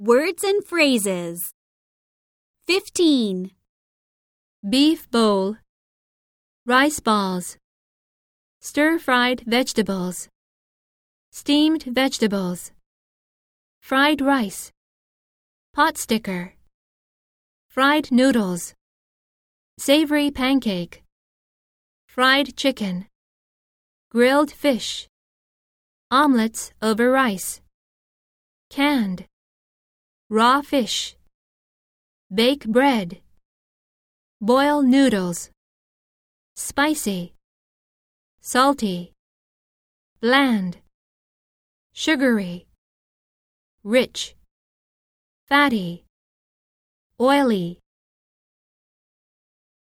Words and phrases. 15. beef bowl, rice balls, stir-fried vegetables, steamed vegetables, fried rice, pot sticker, fried noodles, savory pancake, fried chicken, grilled fish, omelets over rice, canned, raw fish, bake bread, boil noodles, spicy, salty, bland, sugary, rich, fatty, oily.